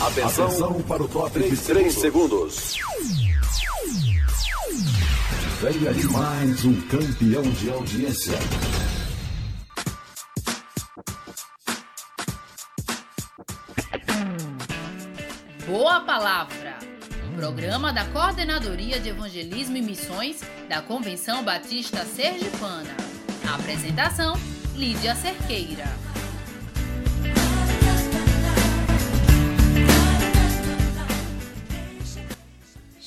Atenção, Atenção para o top de 3 segundos. Venha de mais um campeão de audiência. Boa Palavra. Programa da Coordenadoria de Evangelismo e Missões da Convenção Batista Sergipana. apresentação: Lídia Cerqueira.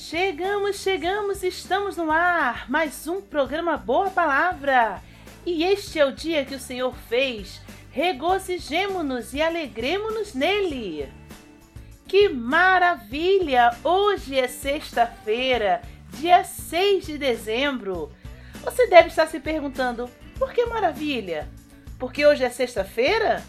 Chegamos, chegamos, estamos no ar. Mais um programa Boa Palavra. E este é o dia que o Senhor fez. Regozijemo-nos e alegremos-nos nele. Que maravilha! Hoje é sexta-feira, dia 6 de dezembro. Você deve estar se perguntando: por que maravilha? Porque hoje é sexta-feira?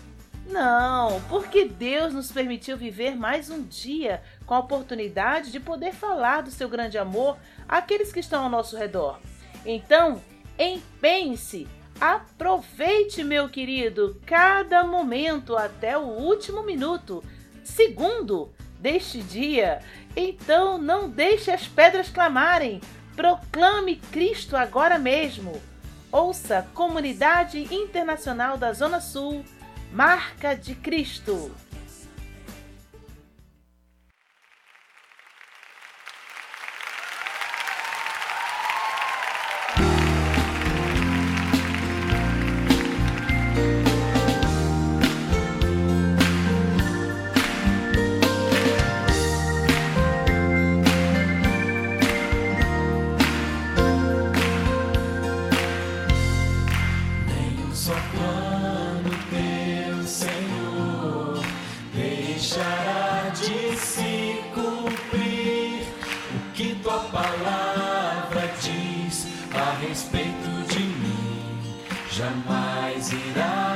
Não, porque Deus nos permitiu viver mais um dia com a oportunidade de poder falar do seu grande amor àqueles que estão ao nosso redor. Então, empenhe-se, aproveite, meu querido, cada momento até o último minuto, segundo deste dia. Então, não deixe as pedras clamarem, proclame Cristo agora mesmo. Ouça Comunidade Internacional da Zona Sul Marca de Cristo. só plano tem. Senhor deixará de se cumprir o que tua palavra diz a respeito de mim. Jamais irá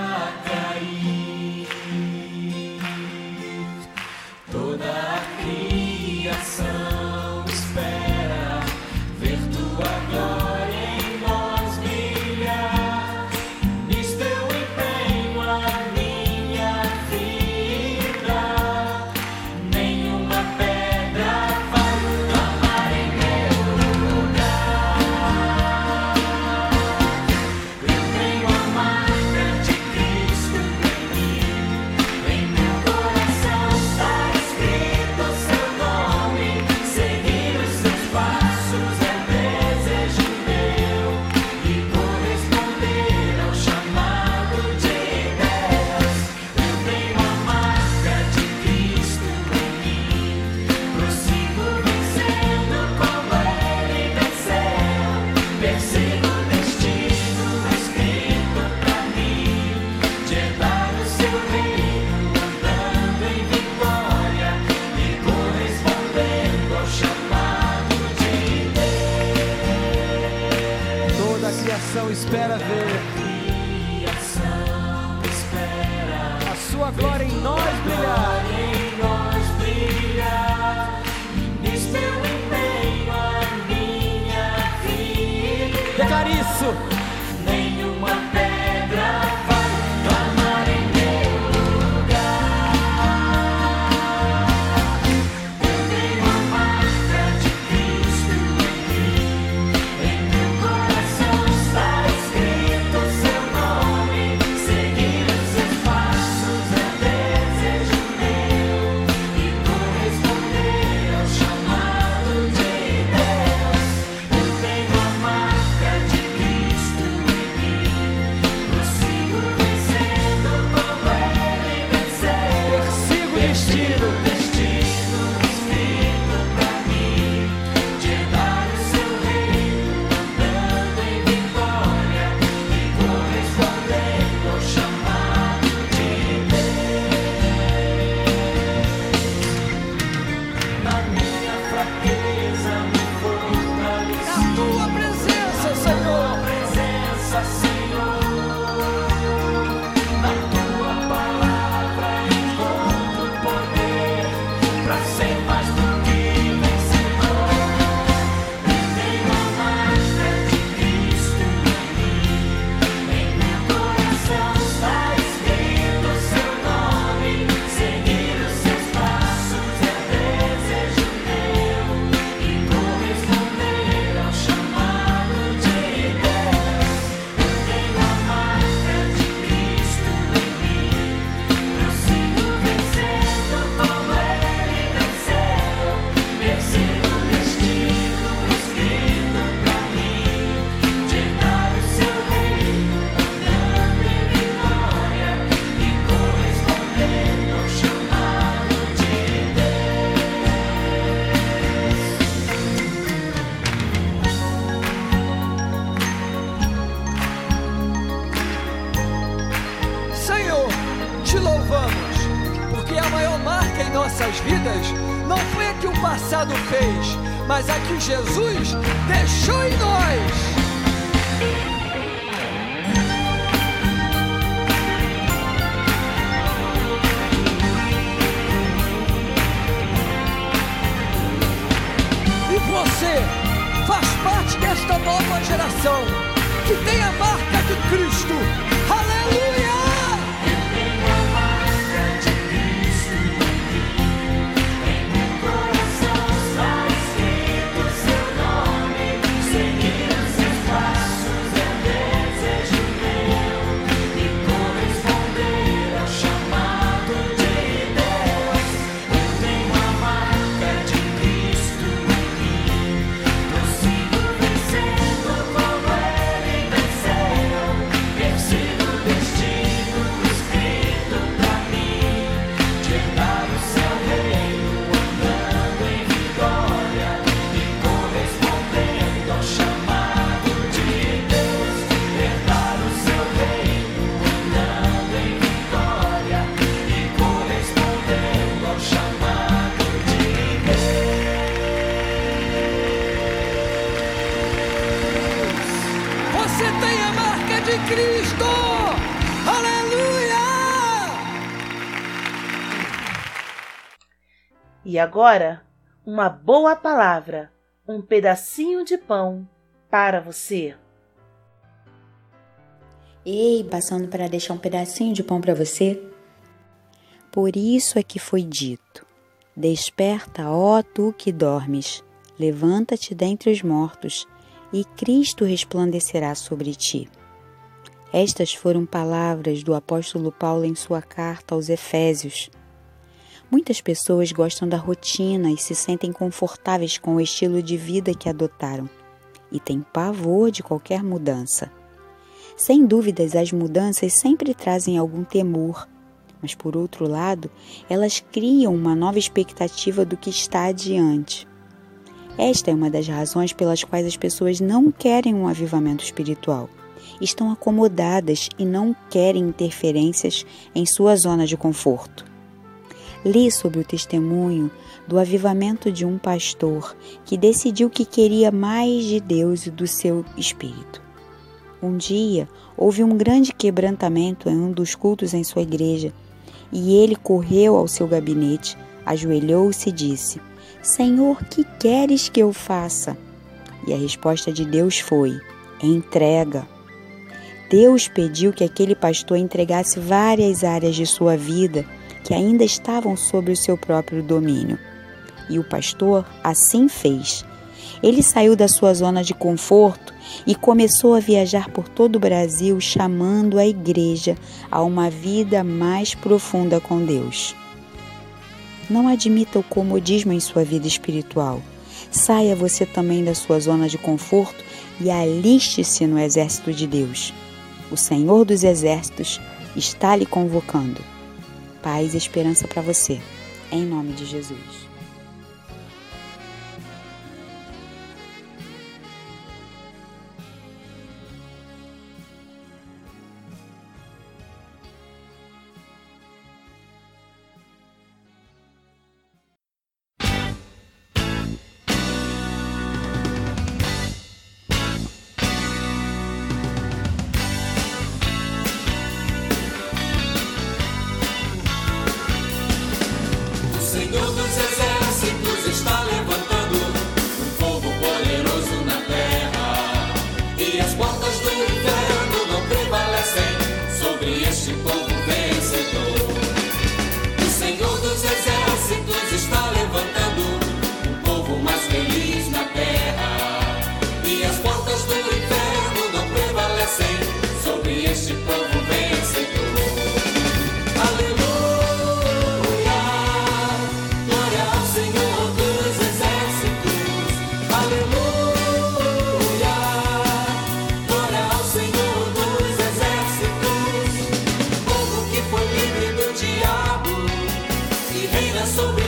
você faz nossas vidas não foi a que o passado fez, mas a que Jesus deixou em nós. você faz parte desta nova geração que tem a marca de Cristo. Agora, uma boa palavra, um pedacinho de pão para você. Ei, passando para deixar um pedacinho de pão para você? Por isso é que foi dito: Desperta, ó tu que dormes, levanta-te dentre os mortos, e Cristo resplandecerá sobre ti. Estas foram palavras do apóstolo Paulo em sua carta aos Efésios Muitas pessoas gostam da rotina e se sentem confortáveis com o estilo de vida que adotaram e têm pavor de qualquer mudança. Sem dúvidas, as mudanças sempre trazem algum temor, mas por outro lado, elas criam uma nova expectativa do que está adiante. Esta é uma das razões pelas quais as pessoas não querem um avivamento espiritual. Estão acomodadas e não querem interferências em sua zona de conforto. Li sobre o testemunho do avivamento de um pastor que decidiu que queria mais de Deus e do seu espírito. Um dia houve um grande quebrantamento em um dos cultos em sua igreja e ele correu ao seu gabinete, ajoelhou-se e disse: Senhor, que queres que eu faça? E a resposta de Deus foi: entrega. Deus pediu que aquele pastor entregasse várias áreas de sua vida que ainda estavam sob o seu próprio domínio. E o pastor assim fez. Ele saiu da sua zona de conforto e começou a viajar por todo o Brasil, chamando a igreja a uma vida mais profunda com Deus. Não admita o comodismo em sua vida espiritual. Saia você também da sua zona de conforto e aliste-se no exército de Deus. O Senhor dos Exércitos está lhe convocando paz e esperança para você. Em nome de Jesus. Exército,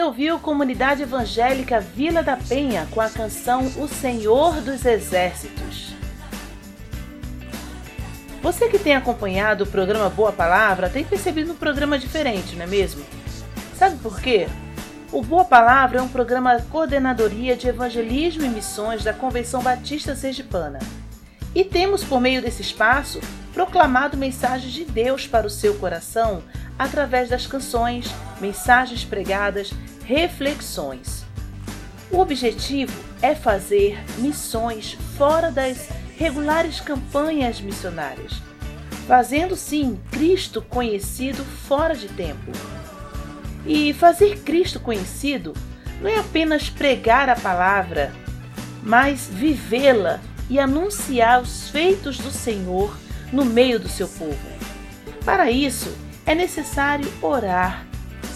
Você ouviu Comunidade Evangélica Vila da Penha com a canção O Senhor dos Exércitos. Você que tem acompanhado o programa Boa Palavra tem percebido um programa diferente, não é mesmo? Sabe por quê? O Boa Palavra é um programa Coordenadoria de Evangelismo e Missões da Convenção Batista Sergipana. E temos, por meio desse espaço, proclamado mensagens de Deus para o seu coração através das canções, mensagens pregadas, reflexões. O objetivo é fazer missões fora das regulares campanhas missionárias, fazendo sim Cristo conhecido fora de tempo. E fazer Cristo conhecido não é apenas pregar a palavra, mas vivê-la e anunciar os feitos do Senhor no meio do seu povo. Para isso, é necessário orar.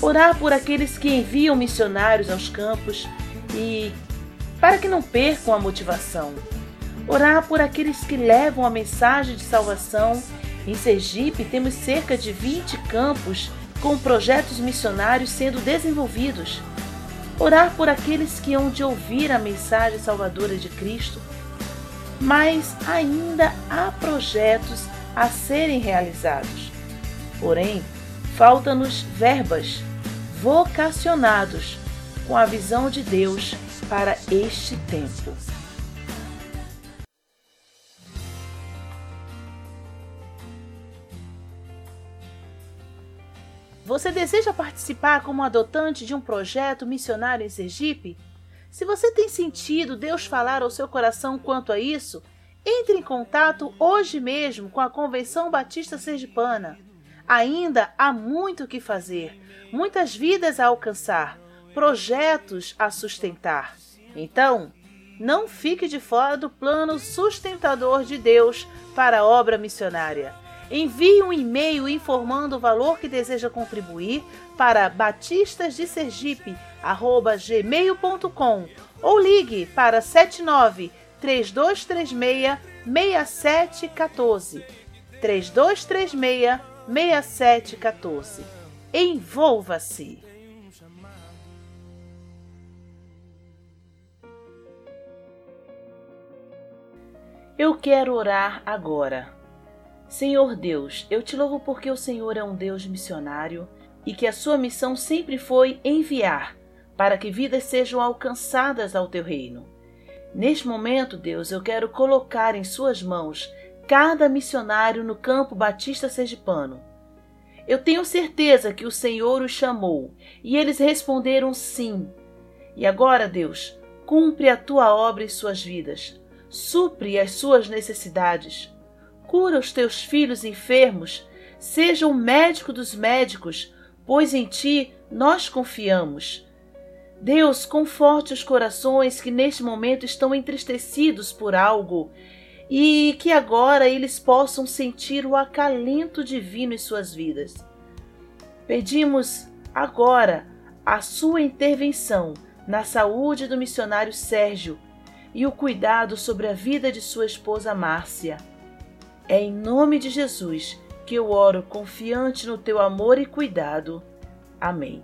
Orar por aqueles que enviam missionários aos campos e para que não percam a motivação. Orar por aqueles que levam a mensagem de salvação. Em Sergipe, temos cerca de 20 campos com projetos missionários sendo desenvolvidos. Orar por aqueles que hão de ouvir a mensagem salvadora de Cristo. Mas ainda há projetos a serem realizados. Porém, falta-nos verbas, vocacionados com a visão de Deus para este tempo. Você deseja participar como adotante de um projeto missionário em Sergipe? Se você tem sentido Deus falar ao seu coração quanto a isso, entre em contato hoje mesmo com a Convenção Batista Sergipana. Ainda há muito o que fazer, muitas vidas a alcançar, projetos a sustentar. Então, não fique de fora do plano sustentador de Deus para a obra missionária. Envie um e-mail informando o valor que deseja contribuir para batistasdesergipe@gmail.com ou ligue para 79 3236 6714. 3236 6714. Envolva-se! Eu quero orar agora. Senhor Deus, eu te louvo porque o Senhor é um Deus missionário e que a sua missão sempre foi enviar para que vidas sejam alcançadas ao teu reino. Neste momento, Deus, eu quero colocar em Suas mãos cada missionário no campo batista sergipano. Eu tenho certeza que o Senhor os chamou e eles responderam sim. E agora, Deus, cumpre a tua obra em suas vidas, supre as suas necessidades, cura os teus filhos enfermos, seja o médico dos médicos, pois em ti nós confiamos. Deus, conforte os corações que neste momento estão entristecidos por algo e que agora eles possam sentir o acalento divino em suas vidas. Pedimos agora a sua intervenção na saúde do missionário Sérgio e o cuidado sobre a vida de sua esposa Márcia. É em nome de Jesus que eu oro confiante no teu amor e cuidado. Amém.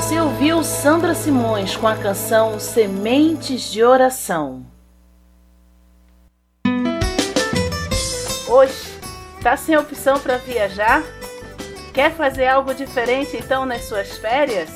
Você ouviu Sandra Simões com a canção Sementes de Oração. Hoje, tá sem opção para viajar? Quer fazer algo diferente então nas suas férias?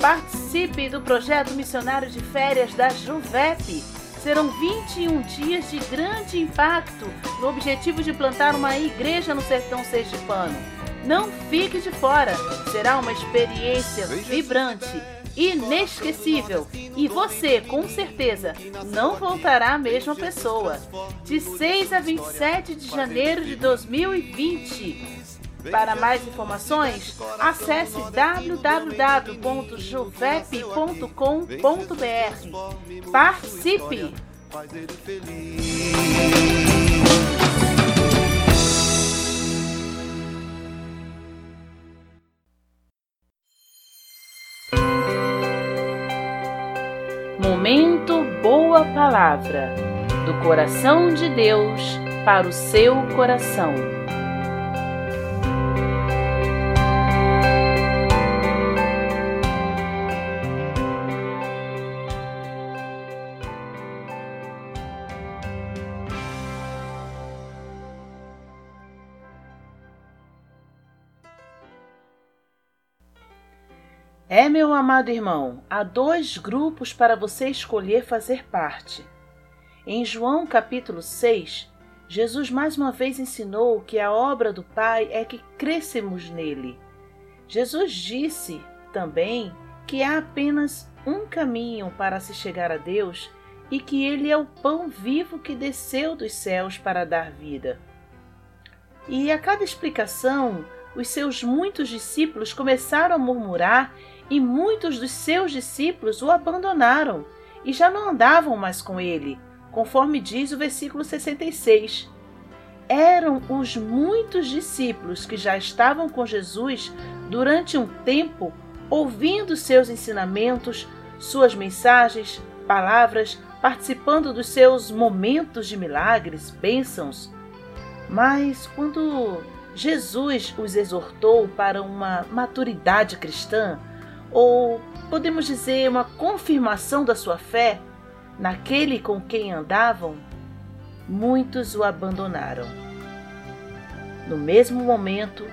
Participe do projeto missionário de férias da Juvep. Serão 21 dias de grande impacto no objetivo de plantar uma igreja no sertão sergipano. Não fique de fora, será uma experiência vibrante, inesquecível e você, com certeza, não voltará a mesma pessoa. De 6 a 27 de janeiro de 2020. Para mais informações, acesse www.juvep.com.br. Participe! Momento Boa Palavra do coração de Deus para o seu coração. Amado irmão, há dois grupos para você escolher fazer parte. Em João capítulo 6, Jesus mais uma vez ensinou que a obra do Pai é que crescemos nele. Jesus disse também que há apenas um caminho para se chegar a Deus e que ele é o pão vivo que desceu dos céus para dar vida. E a cada explicação, os seus muitos discípulos começaram a murmurar e muitos dos seus discípulos o abandonaram e já não andavam mais com ele, conforme diz o versículo 66. Eram os muitos discípulos que já estavam com Jesus durante um tempo, ouvindo seus ensinamentos, suas mensagens, palavras, participando dos seus momentos de milagres, bênçãos. Mas quando Jesus os exortou para uma maturidade cristã, ou podemos dizer uma confirmação da sua fé naquele com quem andavam, muitos o abandonaram. No mesmo momento,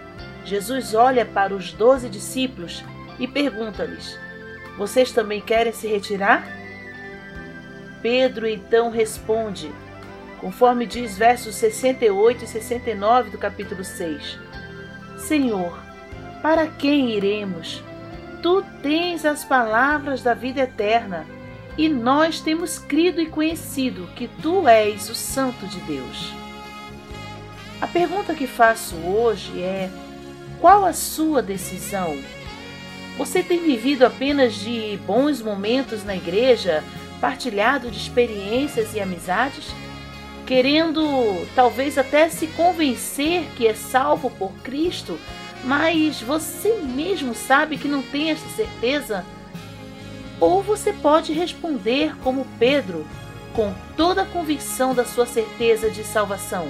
Jesus olha para os doze discípulos e pergunta-lhes: Vocês também querem se retirar? Pedro então responde, conforme diz versos 68 e 69 do capítulo 6: Senhor, para quem iremos? Tu tens as palavras da vida eterna, e nós temos crido e conhecido que tu és o Santo de Deus. A pergunta que faço hoje é: qual a sua decisão? Você tem vivido apenas de bons momentos na igreja, partilhado de experiências e amizades? Querendo talvez até se convencer que é salvo por Cristo mas você mesmo sabe que não tem essa certeza? Ou você pode responder como Pedro, com toda a convicção da sua certeza de salvação.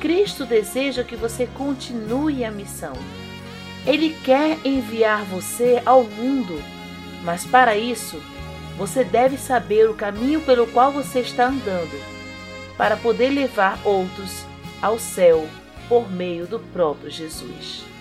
Cristo deseja que você continue a missão. Ele quer enviar você ao mundo, mas para isso, você deve saber o caminho pelo qual você está andando, para poder levar outros ao céu por meio do próprio Jesus.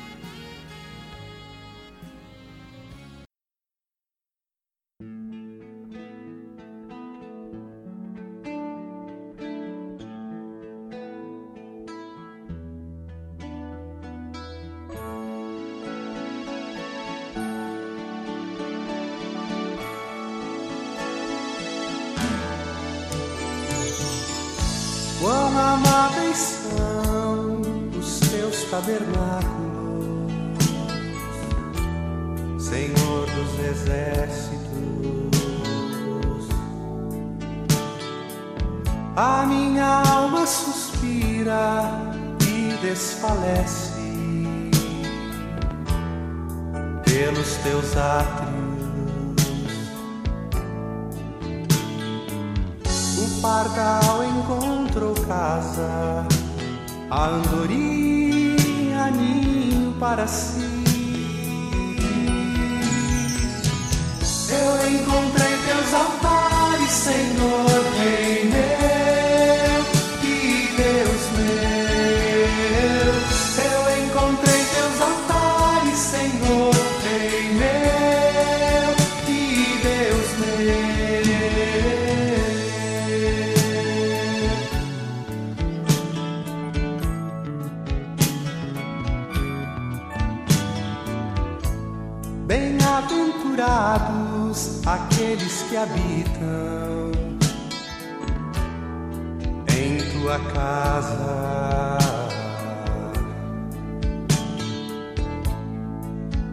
pelos teus átrios. O pardal encontrou casa, a andorinha ninho para si. Eu encontrei teus altares, Senhor Rei. Aqueles que habitam em tua casa.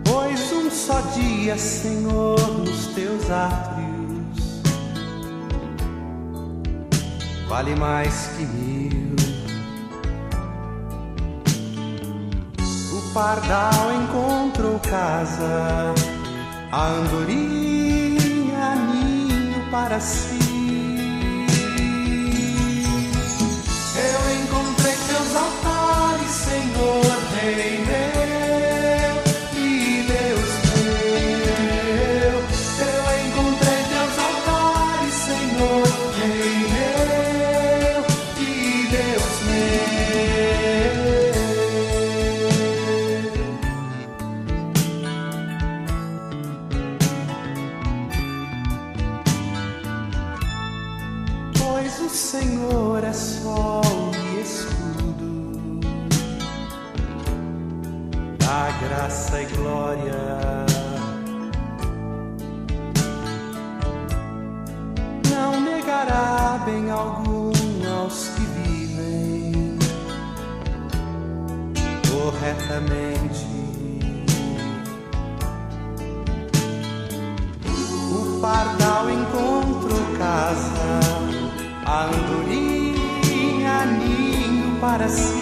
Pois um só dia, Senhor, nos teus átrios vale mais que mil. O pardal encontrou casa, a andorinha para si. Eu encontrei teus altares, Senhor, Rei meu graça e glória. Não negará bem algum aos que vivem corretamente. O pardal encontrou casa, a andorinha ninho para si.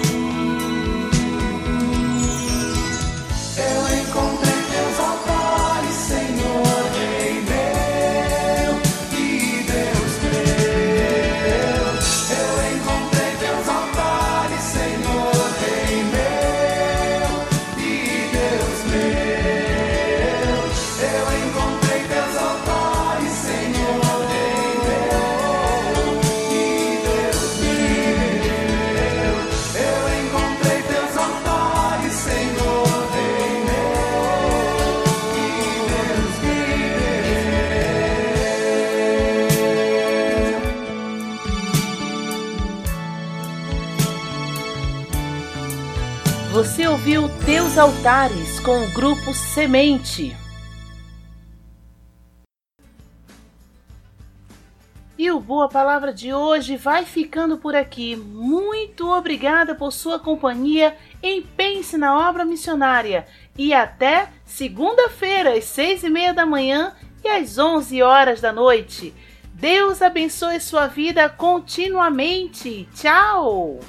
Altares com o grupo Semente. E o Boa Palavra de hoje vai ficando por aqui. Muito obrigada por sua companhia em Pense na Obra Missionária. E até segunda-feira, às seis e meia da manhã e às onze horas da noite. Deus abençoe sua vida continuamente. Tchau!